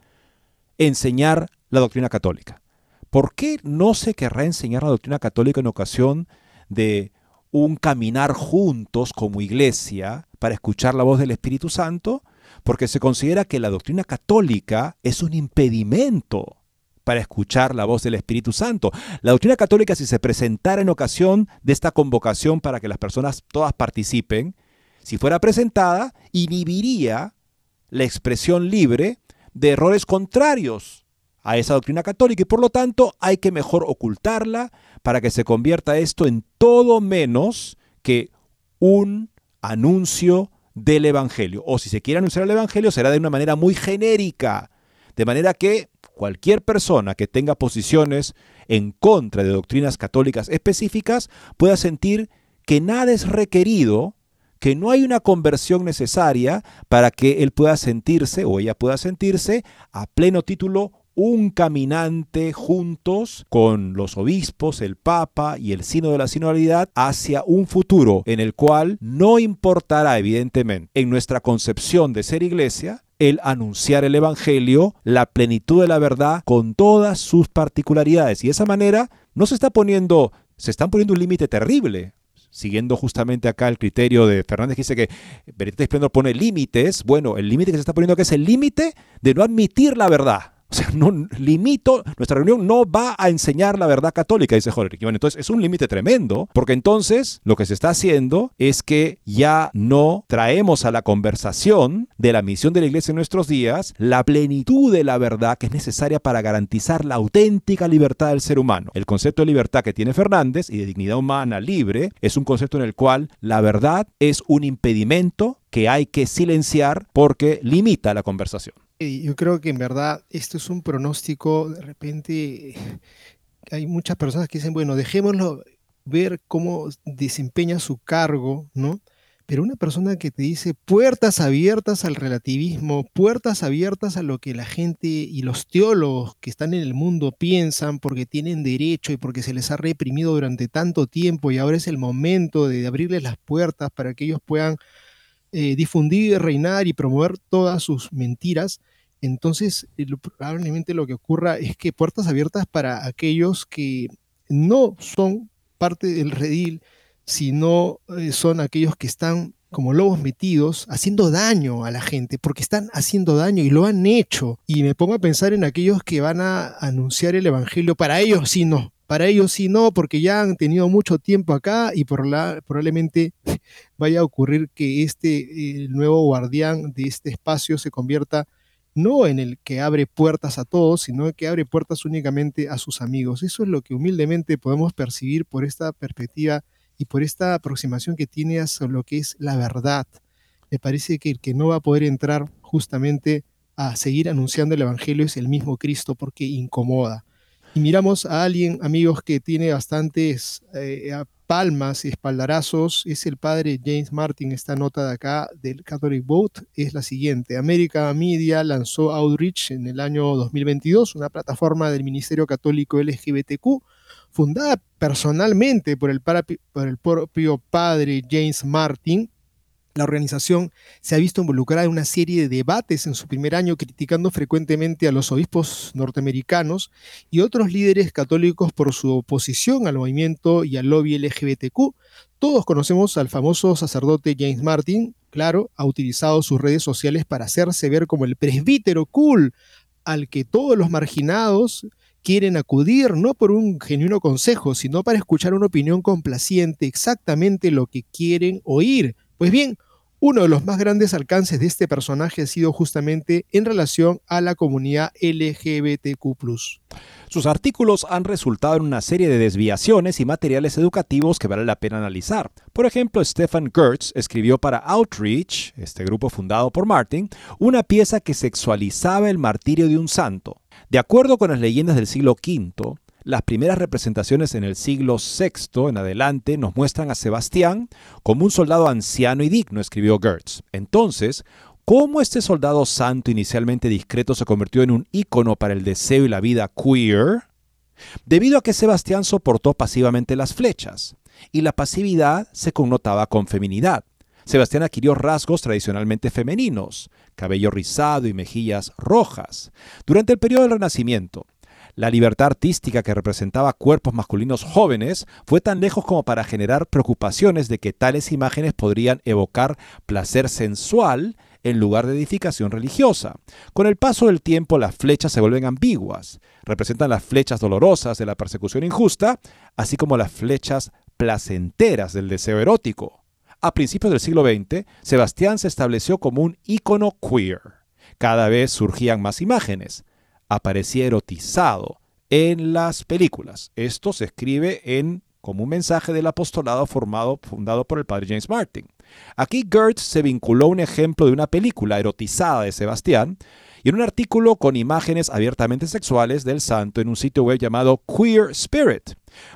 B: enseñar la doctrina católica. ¿Por qué no se querrá enseñar la doctrina católica en ocasión de un caminar juntos como iglesia para escuchar la voz del Espíritu Santo, porque se considera que la doctrina católica es un impedimento para escuchar la voz del Espíritu Santo. La doctrina católica, si se presentara en ocasión de esta convocación para que las personas todas participen, si fuera presentada, inhibiría la expresión libre de errores contrarios a esa doctrina católica y por lo tanto hay que mejor ocultarla para que se convierta esto en todo menos que un anuncio del Evangelio. O si se quiere anunciar el Evangelio será de una manera muy genérica, de manera que cualquier persona que tenga posiciones en contra de doctrinas católicas específicas pueda sentir que nada es requerido, que no hay una conversión necesaria para que él pueda sentirse o ella pueda sentirse a pleno título un caminante juntos con los obispos, el Papa y el Sino de la Sinodalidad hacia un futuro en el cual no importará evidentemente en nuestra concepción de ser iglesia el anunciar el Evangelio, la plenitud de la verdad con todas sus particularidades. Y de esa manera no se está poniendo, se están poniendo un límite terrible siguiendo justamente acá el criterio de Fernández que dice que Veritas Esplendor pone límites, bueno, el límite que se está poniendo acá es el límite de no admitir la verdad. O sea, no limito, nuestra reunión no va a enseñar la verdad católica, dice Hollerich. Bueno, entonces es un límite tremendo, porque entonces lo que se está haciendo es que ya no traemos a la conversación de la misión de la iglesia en nuestros días la plenitud de la verdad que es necesaria para garantizar la auténtica libertad del ser humano. El concepto de libertad que tiene Fernández y de dignidad humana libre es un concepto en el cual la verdad es un impedimento que hay que silenciar porque limita la conversación.
C: Yo creo que en verdad esto es un pronóstico, de repente hay muchas personas que dicen, bueno, dejémoslo ver cómo desempeña su cargo, ¿no? Pero una persona que te dice puertas abiertas al relativismo, puertas abiertas a lo que la gente y los teólogos que están en el mundo piensan porque tienen derecho y porque se les ha reprimido durante tanto tiempo y ahora es el momento de abrirles las puertas para que ellos puedan eh, difundir, reinar y promover todas sus mentiras, entonces eh, probablemente lo que ocurra es que puertas abiertas para aquellos que no son parte del redil, sino eh, son aquellos que están como lobos metidos, haciendo daño a la gente, porque están haciendo daño y lo han hecho. Y me pongo a pensar en aquellos que van a anunciar el Evangelio, para ellos sí no, para ellos sí no, porque ya han tenido mucho tiempo acá y por la, probablemente vaya a ocurrir que este el nuevo guardián de este espacio se convierta no en el que abre puertas a todos, sino que abre puertas únicamente a sus amigos. Eso es lo que humildemente podemos percibir por esta perspectiva y por esta aproximación que tiene a lo que es la verdad. Me parece que el que no va a poder entrar justamente a seguir anunciando el Evangelio es el mismo Cristo porque incomoda y miramos a alguien, amigos, que tiene bastantes eh, palmas y espaldarazos, es el padre James Martin. Esta nota de acá del Catholic Vote es la siguiente. América Media lanzó Outreach en el año 2022, una plataforma del Ministerio Católico LGBTQ, fundada personalmente por el, por el propio padre James Martin, la organización se ha visto involucrada en una serie de debates en su primer año criticando frecuentemente a los obispos norteamericanos y otros líderes católicos por su oposición al movimiento y al lobby LGBTQ. Todos conocemos al famoso sacerdote James Martin, claro, ha utilizado sus redes sociales para hacerse ver como el presbítero cool al que todos los marginados quieren acudir no por un genuino consejo, sino para escuchar una opinión complaciente, exactamente lo que quieren oír. Pues bien, uno de los más grandes alcances de este personaje ha sido justamente en relación a la comunidad LGBTQ.
B: Sus artículos han resultado en una serie de desviaciones y materiales educativos que vale la pena analizar. Por ejemplo, Stefan Gertz escribió para Outreach, este grupo fundado por Martin, una pieza que sexualizaba el martirio de un santo. De acuerdo con las leyendas del siglo V, las primeras representaciones en el siglo VI en adelante nos muestran a Sebastián como un soldado anciano y digno, escribió Gertz. Entonces, ¿cómo este soldado santo inicialmente discreto se convirtió en un ícono para el deseo y la vida queer? Debido a que Sebastián soportó pasivamente las flechas, y la pasividad se connotaba con feminidad. Sebastián adquirió rasgos tradicionalmente femeninos, cabello rizado y mejillas rojas. Durante el periodo del Renacimiento, la libertad artística que representaba cuerpos masculinos jóvenes fue tan lejos como para generar preocupaciones de que tales imágenes podrían evocar placer sensual en lugar de edificación religiosa. Con el paso del tiempo las flechas se vuelven ambiguas. Representan las flechas dolorosas de la persecución injusta, así como las flechas placenteras del deseo erótico. A principios del siglo XX, Sebastián se estableció como un ícono queer. Cada vez surgían más imágenes. Aparecía erotizado en las películas. Esto se escribe en como un mensaje del apostolado formado, fundado por el padre James Martin. Aquí Gertz se vinculó un ejemplo de una película erotizada de Sebastián y en un artículo con imágenes abiertamente sexuales del santo en un sitio web llamado Queer Spirit.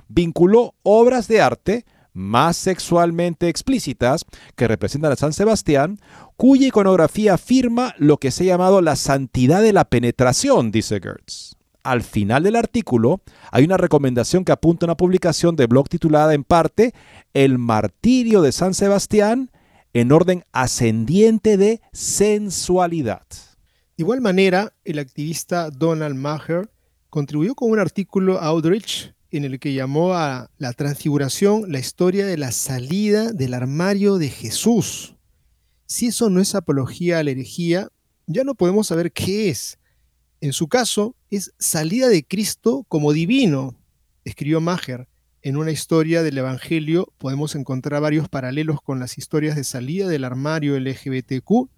B: Vinculó obras de arte más sexualmente explícitas que representan a San Sebastián, cuya iconografía afirma lo que se ha llamado la santidad de la penetración, dice Gertz. Al final del artículo hay una recomendación que apunta a una publicación de blog titulada en parte El martirio de San Sebastián en orden ascendiente de sensualidad.
C: De igual manera, el activista Donald Maher contribuyó con un artículo a Outreach en el que llamó a la transfiguración la historia de la salida del armario de Jesús. Si eso no es apología a la herejía, ya no podemos saber qué es. En su caso, es salida de Cristo como divino, escribió Maher. En una historia del Evangelio podemos encontrar varios paralelos con las historias de salida del armario LGBTQ,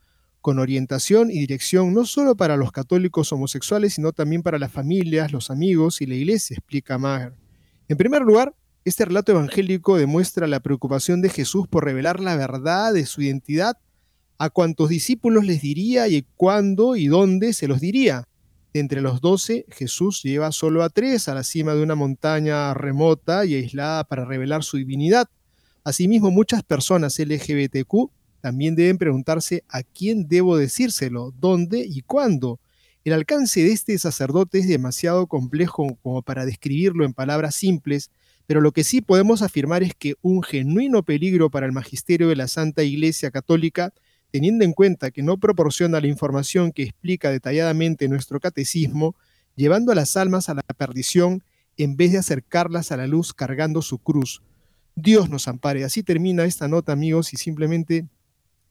C: con orientación y dirección no solo para los católicos homosexuales, sino también para las familias, los amigos y la iglesia, explica Maher. En primer lugar, este relato evangélico demuestra la preocupación de Jesús por revelar la verdad de su identidad a cuantos discípulos les diría y cuándo y dónde se los diría. entre los doce, Jesús lleva solo a tres a la cima de una montaña remota y aislada para revelar su divinidad. Asimismo, muchas personas LGBTQ también deben preguntarse a quién debo decírselo, dónde y cuándo. El alcance de este sacerdote es demasiado complejo como para describirlo en palabras simples, pero lo que sí podemos afirmar es que un genuino peligro para el magisterio de la Santa Iglesia Católica teniendo en cuenta que no proporciona la información que explica detalladamente nuestro catecismo, llevando a las almas a la perdición en vez de acercarlas a la luz cargando su cruz. Dios nos ampare. Así termina esta nota, amigos, y simplemente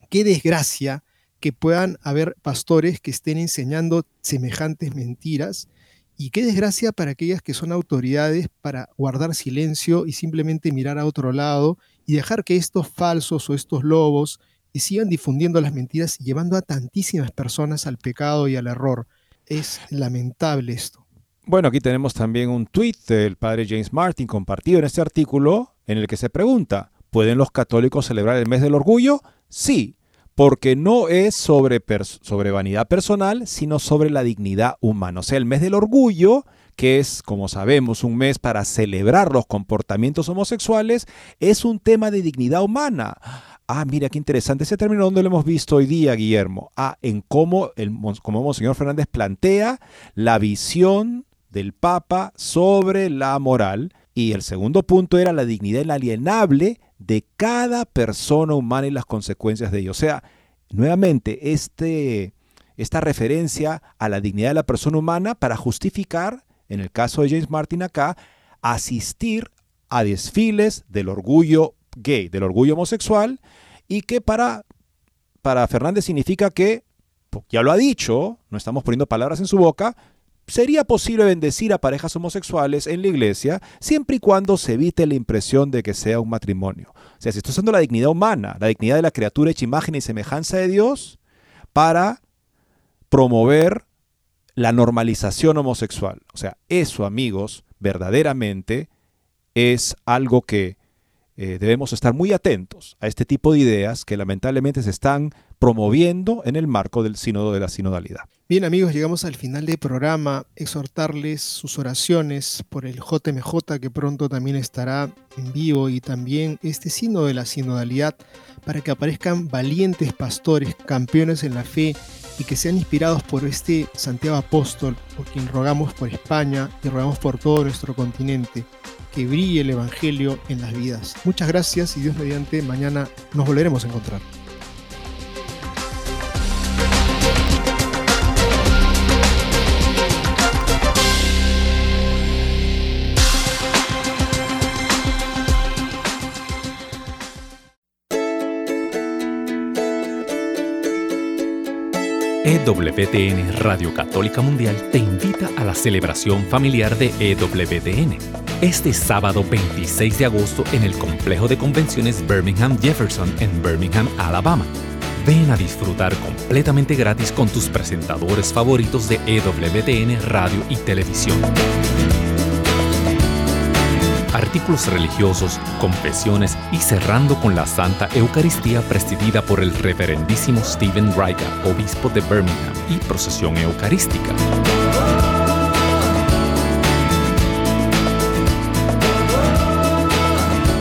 C: qué desgracia que puedan haber pastores que estén enseñando semejantes mentiras y qué desgracia para aquellas que son autoridades para guardar silencio y simplemente mirar a otro lado y dejar que estos falsos o estos lobos sigan difundiendo las mentiras y llevando a tantísimas personas al pecado y al error. Es lamentable esto.
B: Bueno, aquí tenemos también un tuit del padre James Martin compartido en este artículo en el que se pregunta, ¿pueden los católicos celebrar el mes del orgullo? Sí, porque no es sobre, sobre vanidad personal, sino sobre la dignidad humana. O sea, el mes del orgullo que es, como sabemos, un mes para celebrar los comportamientos homosexuales, es un tema de dignidad humana. Ah, mira qué interesante ese término, ¿dónde lo hemos visto hoy día, Guillermo? Ah, en cómo, el, como Monseñor Fernández plantea la visión del Papa sobre la moral. Y el segundo punto era la dignidad inalienable de cada persona humana y las consecuencias de ello. O sea, nuevamente, este, esta referencia a la dignidad de la persona humana para justificar en el caso de James Martin acá, asistir a desfiles del orgullo gay, del orgullo homosexual, y que para, para Fernández significa que, ya lo ha dicho, no estamos poniendo palabras en su boca, sería posible bendecir a parejas homosexuales en la iglesia siempre y cuando se evite la impresión de que sea un matrimonio. O sea, se está usando la dignidad humana, la dignidad de la criatura hecha imagen y semejanza de Dios para promover la normalización homosexual. O sea, eso, amigos, verdaderamente es algo que eh, debemos estar muy atentos a este tipo de ideas que lamentablemente se están promoviendo en el marco del sínodo de la sinodalidad.
C: Bien amigos, llegamos al final del programa. Exhortarles sus oraciones por el JMJ que pronto también estará en vivo y también este sínodo de la sinodalidad para que aparezcan valientes pastores, campeones en la fe y que sean inspirados por este Santiago Apóstol, por quien rogamos por España y rogamos por todo nuestro continente, que brille el Evangelio en las vidas. Muchas gracias y Dios mediante, mañana nos volveremos a encontrar.
D: EWTN Radio Católica Mundial te invita a la celebración familiar de EWTN este sábado 26 de agosto en el complejo de convenciones Birmingham Jefferson en Birmingham, Alabama. Ven a disfrutar completamente gratis con tus presentadores favoritos de EWTN Radio y Televisión artículos religiosos, confesiones y cerrando con la Santa Eucaristía presidida por el reverendísimo Stephen Riga, obispo de Birmingham, y procesión eucarística.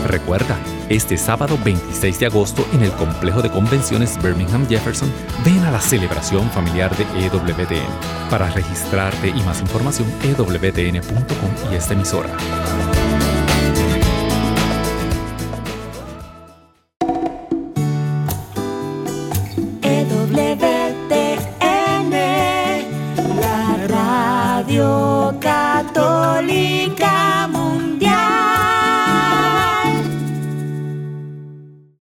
D: Recuerda, este sábado 26 de agosto en el complejo de convenciones Birmingham Jefferson, ven a la celebración familiar de EWTN. Para registrarte y más información, ewtn.com y esta emisora.